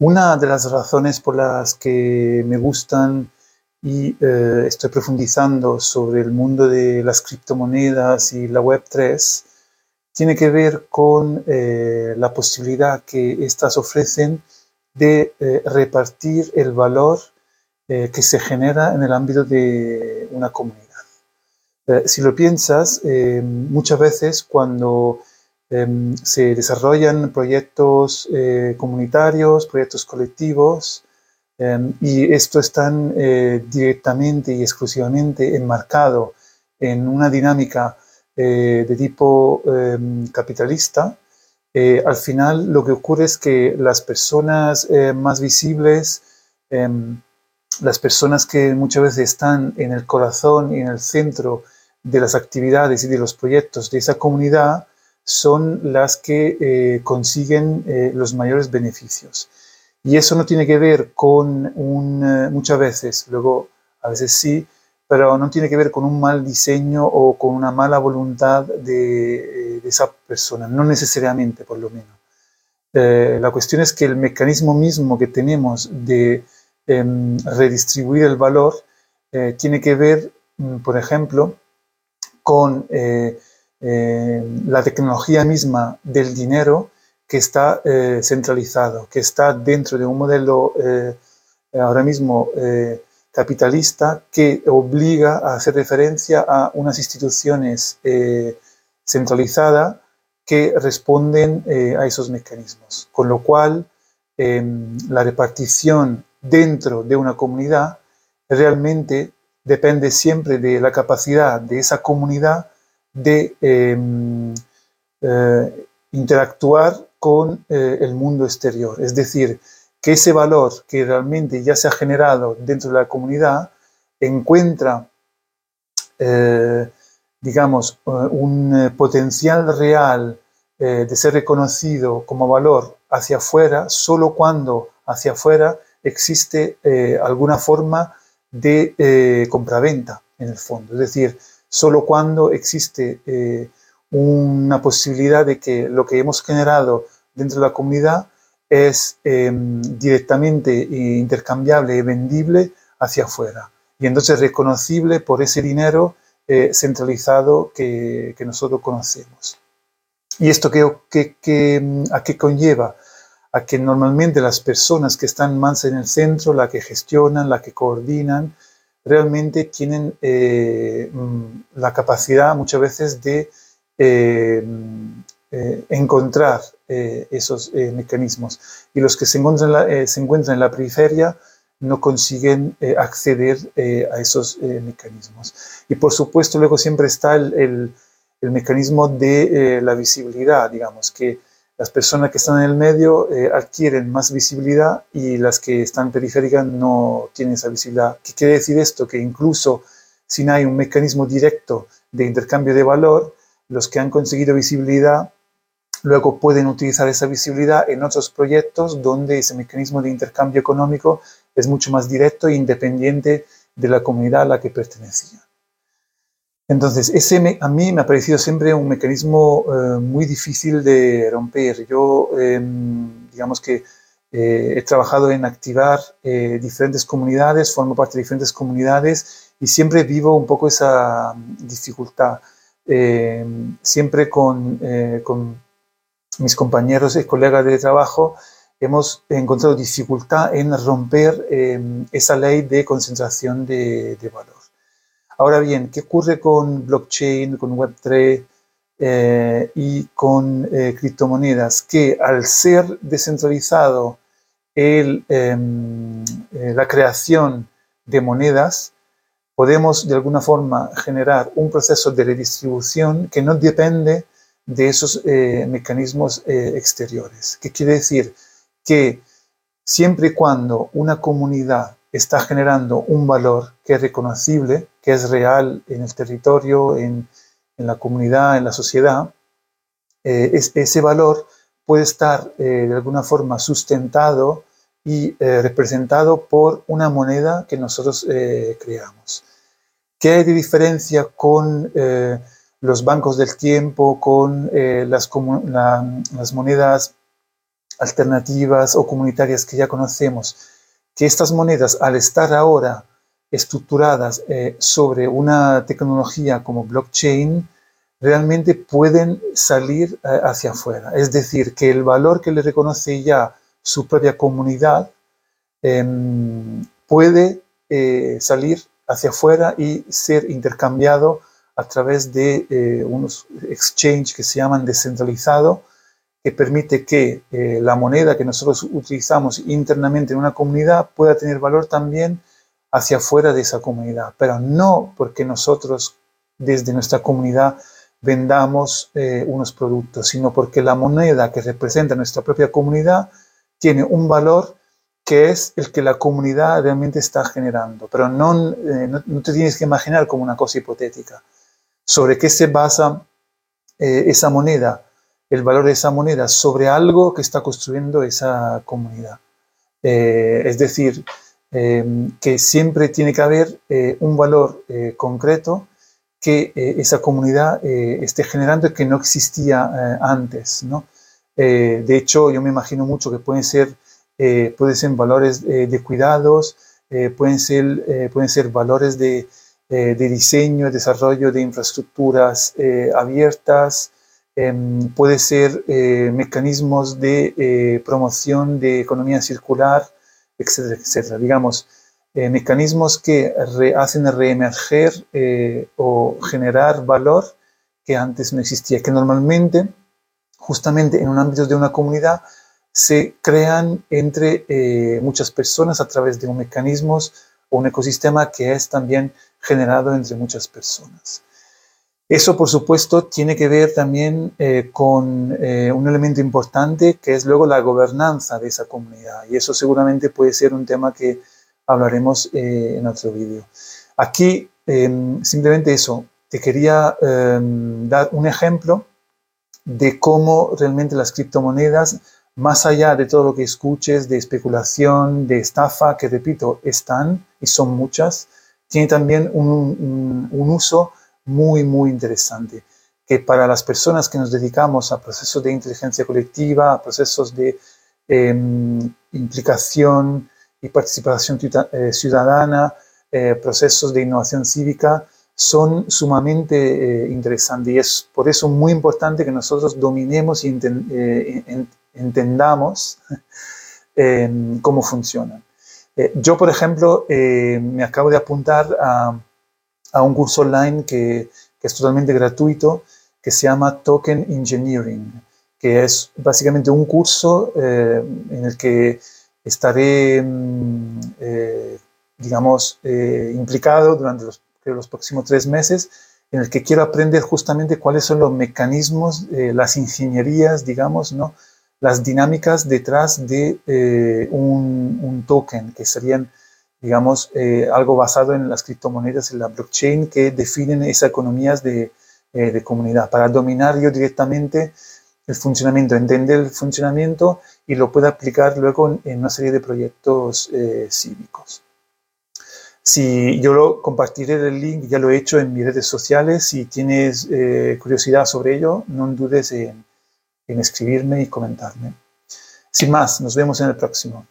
Una de las razones por las que me gustan y eh, estoy profundizando sobre el mundo de las criptomonedas y la Web3 tiene que ver con eh, la posibilidad que éstas ofrecen de eh, repartir el valor que se genera en el ámbito de una comunidad. si lo piensas, muchas veces cuando Em, se desarrollan proyectos eh, comunitarios, proyectos colectivos, em, y esto está eh, directamente y exclusivamente enmarcado en una dinámica eh, de tipo em, capitalista. al final lo que ocurre es que las personas más visibles, las personas que muchas veces están en el corazón y en el centro de las actividades y de los proyectos de esa comunidad, son las que eh, consiguen eh, los mayores beneficios. Y eso no tiene que ver con un, eh, muchas veces, luego a veces sí, pero no tiene que ver con un mal diseño o con una mala voluntad de, de esa persona, no necesariamente por lo menos. la cuestión es que el mecanismo mismo que tenemos de em, redistribuir el valor tiene que ver, mm, por ejemplo, con eh, la tecnología misma del dinero que está eh, centralizado, que está dentro de un modelo eh, ahora mismo capitalista que obliga a hacer referencia a unas instituciones centralizadas que responden a esos mecanismos. Con lo cual, la repartición dentro de una comunidad realmente depende siempre de la capacidad de esa comunidad de em, eh, interactuar con eh, el mundo exterior. Es decir, que ese valor que realmente ya se ha generado dentro de la comunidad encuentra, eh, digamos, un potencial real de ser reconocido como valor hacia afuera solo cuando hacia afuera existe alguna forma de compraventa en el fondo. Es decir, solo cuando existe eh, una posibilidad de que lo que hemos generado dentro de la comunidad es em, directamente intercambiable y vendible hacia afuera. Y entonces reconocible por ese dinero eh, centralizado que, nosotros conocemos. ¿Y esto qué, a qué conlleva? A que normalmente las personas que están más en el centro, la que gestionan, la que coordinan, realmente tienen eh, mm, la capacidad muchas veces de eh, eh, encontrar esos mecanismos. Y los que se encuentran, se encuentran, en la periferia no consiguen acceder a esos mecanismos. Y por supuesto luego siempre está el, el mecanismo de la visibilidad, digamos, que las personas que están en el medio eh, adquieren más visibilidad y las que están periféricas no tienen esa visibilidad. ¿Qué quiere decir esto? Que incluso si no hay un mecanismo directo de intercambio de valor, los que han conseguido visibilidad luego pueden utilizar esa visibilidad en otros proyectos donde ese mecanismo de intercambio económico es mucho más directo e independiente de la comunidad a la que pertenecía. Entonces, ese a mí me ha parecido siempre un mecanismo eh, muy difícil de romper. Yo, em, digamos que eh, he trabajado en activar eh, diferentes comunidades, formo parte de diferentes comunidades y siempre vivo un poco esa dificultad. Em, siempre con, mis compañeros y colegas de trabajo hemos encontrado dificultad en romper em, esa ley de concentración de valor. Ahora bien, ¿qué ocurre con blockchain, con Web3 eh, y con eh, criptomonedas? Que al ser descentralizado em, eh, la creación de monedas, podemos de alguna forma generar un proceso de redistribución que no depende de esos mecanismos exteriores. ¿Qué quiere decir? Que siempre y cuando una comunidad está generando un valor que es reconocible, que es real en el territorio, en, la comunidad, en la sociedad, eh, ese valor puede estar eh, de alguna forma sustentado y eh, representado por una moneda que nosotros creamos. ¿Qué hay de diferencia con los bancos del tiempo, con las monedas alternativas o comunitarias que ya conocemos, que estas monedas, al estar ahora estructuradas eh, sobre una tecnología como blockchain, realmente pueden salir eh, hacia afuera. Es decir, que el valor que le reconoce ya su propia comunidad em, puede eh, salir hacia afuera y ser intercambiado a través de eh, unos exchange que se llaman descentralizado, que permite que la moneda que nosotros utilizamos internamente en una comunidad pueda tener valor también hacia afuera de esa comunidad, pero no porque nosotros desde nuestra comunidad vendamos eh, unos productos, sino porque la moneda que representa nuestra propia comunidad tiene un valor que es el que la comunidad realmente está generando. Pero no, eh, no, te tienes que imaginar como una cosa hipotética. ¿Sobre qué se basa eh, esa moneda? El valor de esa moneda sobre algo que está construyendo esa comunidad. es decir, que siempre tiene que haber un valor concreto que eh, esa comunidad eh, esté generando que no existía eh, antes. ¿no? de hecho, yo me imagino mucho que pueden ser, pueden ser valores de cuidados, pueden, ser, pueden ser valores de, de diseño, desarrollo de infraestructuras abiertas, em, puede ser mecanismos de promoción de economía circular, etcétera, etcétera. Digamos, eh, mecanismos que hacen reemerger eh, o generar valor que antes no existía, que normalmente, justamente en un ámbito de una comunidad, se crean entre eh, muchas personas a través de un mecanismos o un ecosistema que es también generado entre muchas personas. Eso, por supuesto, tiene que ver también con un elemento importante que es luego la gobernanza de esa comunidad. Y eso seguramente puede ser un tema que hablaremos eh, en otro vídeo. Aquí, em, simplemente eso, te quería em, dar un ejemplo de cómo realmente las criptomonedas, más allá de todo lo que escuches de especulación, de estafa, que repito, están y son muchas, tiene también un, uso muy, muy interesante, que para las personas que nos dedicamos a procesos de inteligencia colectiva, a procesos de em, implicación, y participación eh, ciudadana, eh, procesos de innovación cívica, son sumamente eh, interesantes y es por eso muy importante que nosotros dominemos y entendamos em, cómo funcionan. yo, por ejemplo, me acabo de apuntar a, a un curso online que, que, es totalmente gratuito, que se llama Token Engineering, que es básicamente un curso en el que estaré, mm, eh, digamos, eh, implicado durante los, los, próximos tres meses en el que quiero aprender justamente cuáles son los mecanismos, eh, las ingenierías, digamos, ¿no? las dinámicas detrás de un, token, que serían, digamos, algo basado en las criptomonedas, en la blockchain, que definen esas economías de, de comunidad. Para dominar yo directamente el funcionamiento, entender el funcionamiento y lo puede aplicar luego en una serie de proyectos eh, cívicos. Si yo lo compartiré el link, ya lo he hecho en mis redes sociales. Si tienes eh, curiosidad sobre ello, no dudes en, en escribirme y comentarme. Sin más, nos vemos en el próximo.